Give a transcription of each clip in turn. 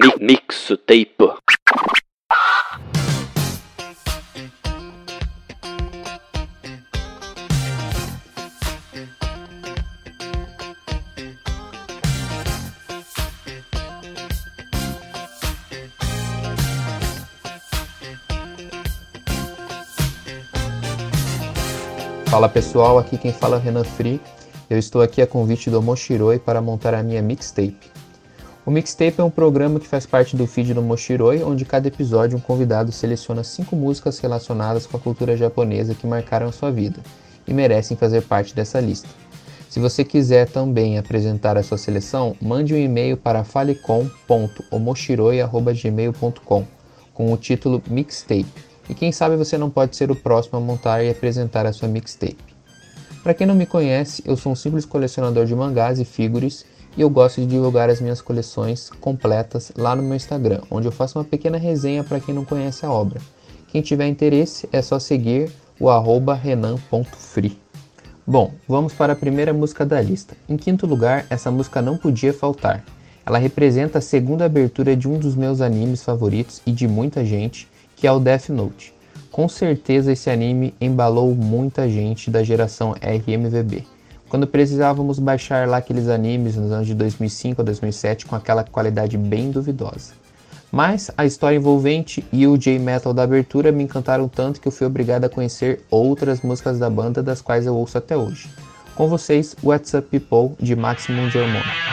Mi mixtape. Fala pessoal, aqui quem fala é o Renan Free. Eu estou aqui a convite do Moshiroi para montar a minha mixtape. O mixtape é um programa que faz parte do feed do Moshiroi, onde cada episódio um convidado seleciona cinco músicas relacionadas com a cultura japonesa que marcaram sua vida e merecem fazer parte dessa lista. Se você quiser também apresentar a sua seleção, mande um e-mail para falecom.omoshiroi.gmail.com com o título Mixtape. E quem sabe você não pode ser o próximo a montar e apresentar a sua mixtape. Para quem não me conhece, eu sou um simples colecionador de mangás e figures e eu gosto de divulgar as minhas coleções completas lá no meu Instagram, onde eu faço uma pequena resenha para quem não conhece a obra. Quem tiver interesse é só seguir o arroba renan.free. Bom, vamos para a primeira música da lista. Em quinto lugar, essa música não podia faltar. Ela representa a segunda abertura de um dos meus animes favoritos e de muita gente, que é o Death Note. Com certeza esse anime embalou muita gente da geração RMVB quando precisávamos baixar lá aqueles animes nos anos de 2005 a 2007 com aquela qualidade bem duvidosa. Mas a história envolvente e o J-Metal da abertura me encantaram tanto que eu fui obrigado a conhecer outras músicas da banda das quais eu ouço até hoje. Com vocês, What's Up People de Maximum Germano.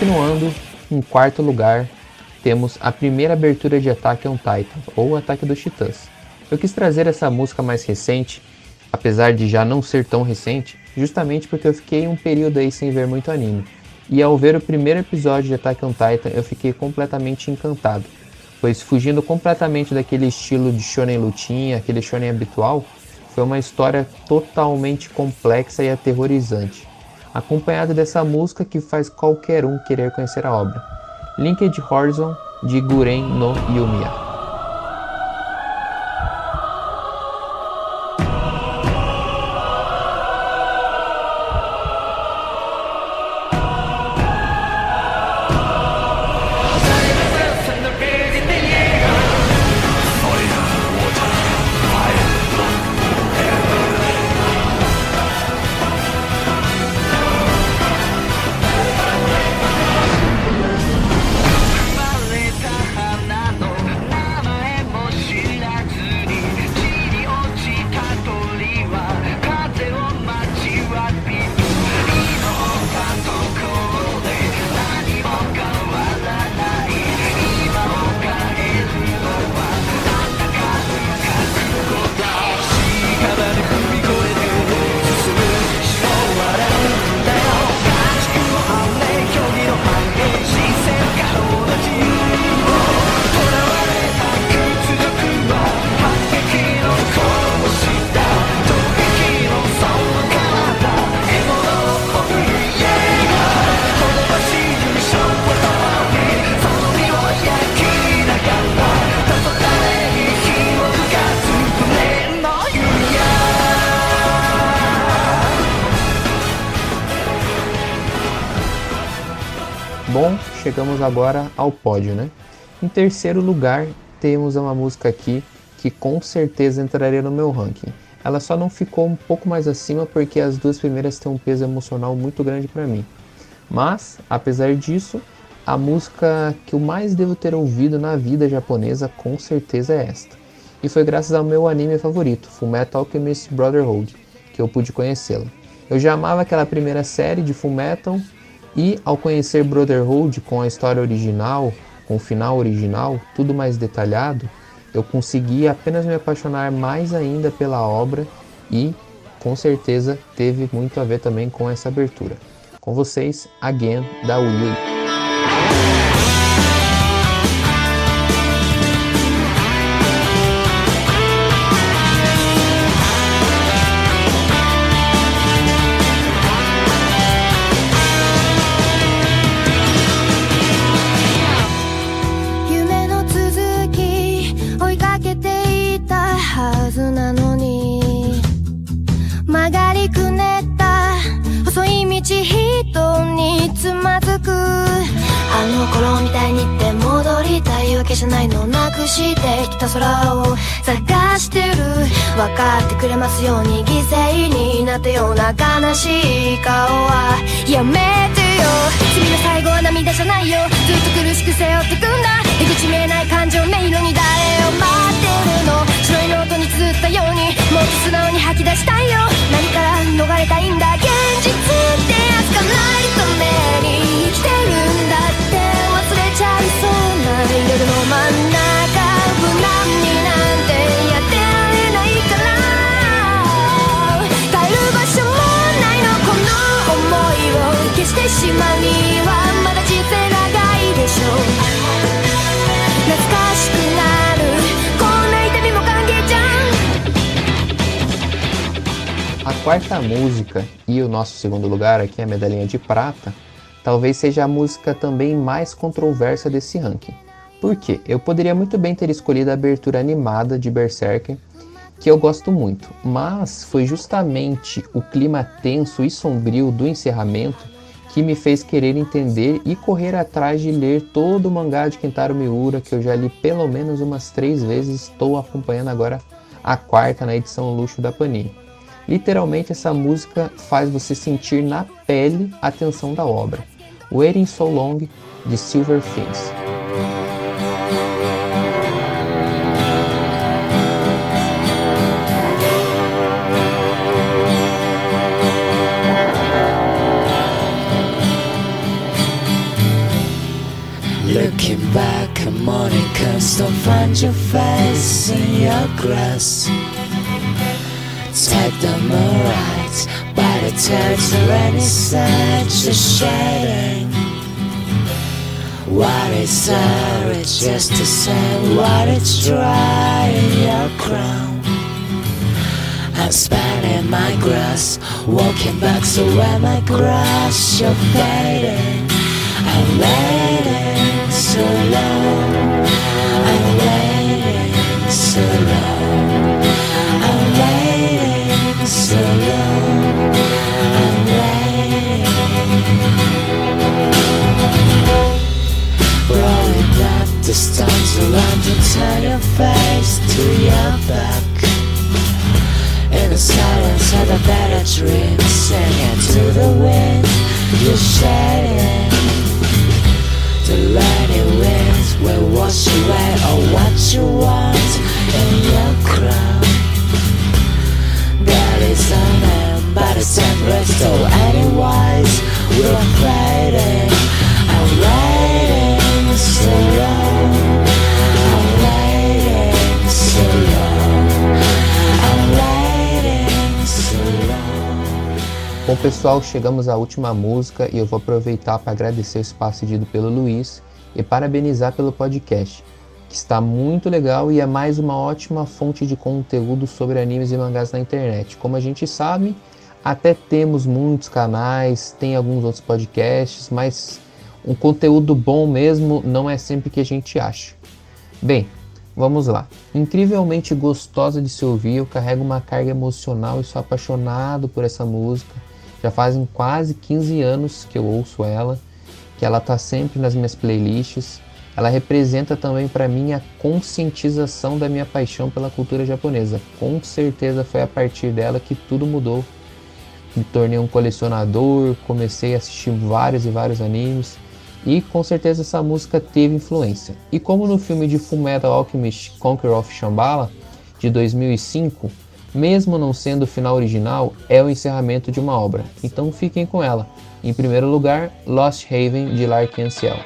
Continuando, em quarto lugar, temos a primeira abertura de Attack on Titan, ou Ataque dos Titãs. Eu quis trazer essa música mais recente, apesar de já não ser tão recente, justamente porque eu fiquei um período aí sem ver muito anime. E ao ver o primeiro episódio de Attack on Titan, eu fiquei completamente encantado, pois fugindo completamente daquele estilo de shonen lutinha, aquele shonen habitual, foi uma história totalmente complexa e aterrorizante acompanhado dessa música que faz qualquer um querer conhecer a obra. Linked Horizon de Guren no Yumiya. Chegamos agora ao pódio, né? Em terceiro lugar, temos uma música aqui que com certeza entraria no meu ranking. Ela só não ficou um pouco mais acima porque as duas primeiras têm um peso emocional muito grande para mim. Mas, apesar disso, a música que eu mais devo ter ouvido na vida japonesa com certeza é esta. E foi graças ao meu anime favorito, Fullmetal Alchemist Brotherhood, que eu pude conhecê-la. Eu já amava aquela primeira série de Fullmetal e ao conhecer Brotherhood com a história original, com o final original, tudo mais detalhado, eu consegui apenas me apaixonar mais ainda pela obra e com certeza teve muito a ver também com essa abertura. Com vocês, Again da Will. く。あの頃みたいにって戻りたいわけじゃないのなくしてきた空を探してる。分かってくれますように犠牲になったような悲しい顔はやめてよ。君の最後は涙じゃないよ。ずっと苦しく背負ってくんだ。出口見えない感情迷路に誰を待ってるの？白いノートに綴ったようにもっと素直に吐き出したいよ。何から逃れたいんだ？現実ってやつかないために生きてるんだって。忘れちゃいそうな夜の真ん中。Quarta música e o nosso segundo lugar aqui, a medalhinha de prata, talvez seja a música também mais controversa desse ranking. Por quê? Eu poderia muito bem ter escolhido a abertura animada de Berserker, que eu gosto muito, mas foi justamente o clima tenso e sombrio do encerramento que me fez querer entender e correr atrás de ler todo o mangá de Kentaro Miura, que eu já li pelo menos umas três vezes, estou acompanhando agora a quarta na edição luxo da Panini. Literalmente essa música faz você sentir na pele a tensão da obra. Waiting So Long, de Silver Fins. Looking back, a morning comes, don't find your face in your grass. Take them alright, by the turtle and it's such a shame. What is there? It's just the same. What it's dry in your crown. I'm spanning my grass, walking back so when my grass you're fading. Better singing to the wind, you're shedding. The lightning winds will wash away all what you want in your crown. That is on them, but it's temperate, so anyways, we're fading. Pessoal, chegamos à última música e eu vou aproveitar para agradecer o espaço cedido pelo Luiz e parabenizar pelo podcast, que está muito legal e é mais uma ótima fonte de conteúdo sobre animes e mangás na internet. Como a gente sabe, até temos muitos canais, tem alguns outros podcasts, mas um conteúdo bom mesmo não é sempre que a gente acha. Bem, Vamos lá. Incrivelmente gostosa de se ouvir, eu carrego uma carga emocional e sou apaixonado por essa música. Já fazem quase 15 anos que eu ouço ela, que ela tá sempre nas minhas playlists. Ela representa também para mim a conscientização da minha paixão pela cultura japonesa. Com certeza foi a partir dela que tudo mudou. Me tornei um colecionador, comecei a assistir vários e vários animes e com certeza essa música teve influência. E como no filme de Fullmetal Alchemist Conqueror of Shambhala de 2005, mesmo não sendo o final original, é o encerramento de uma obra. Então fiquem com ela. Em primeiro lugar, Lost Haven de Larkin Ciel.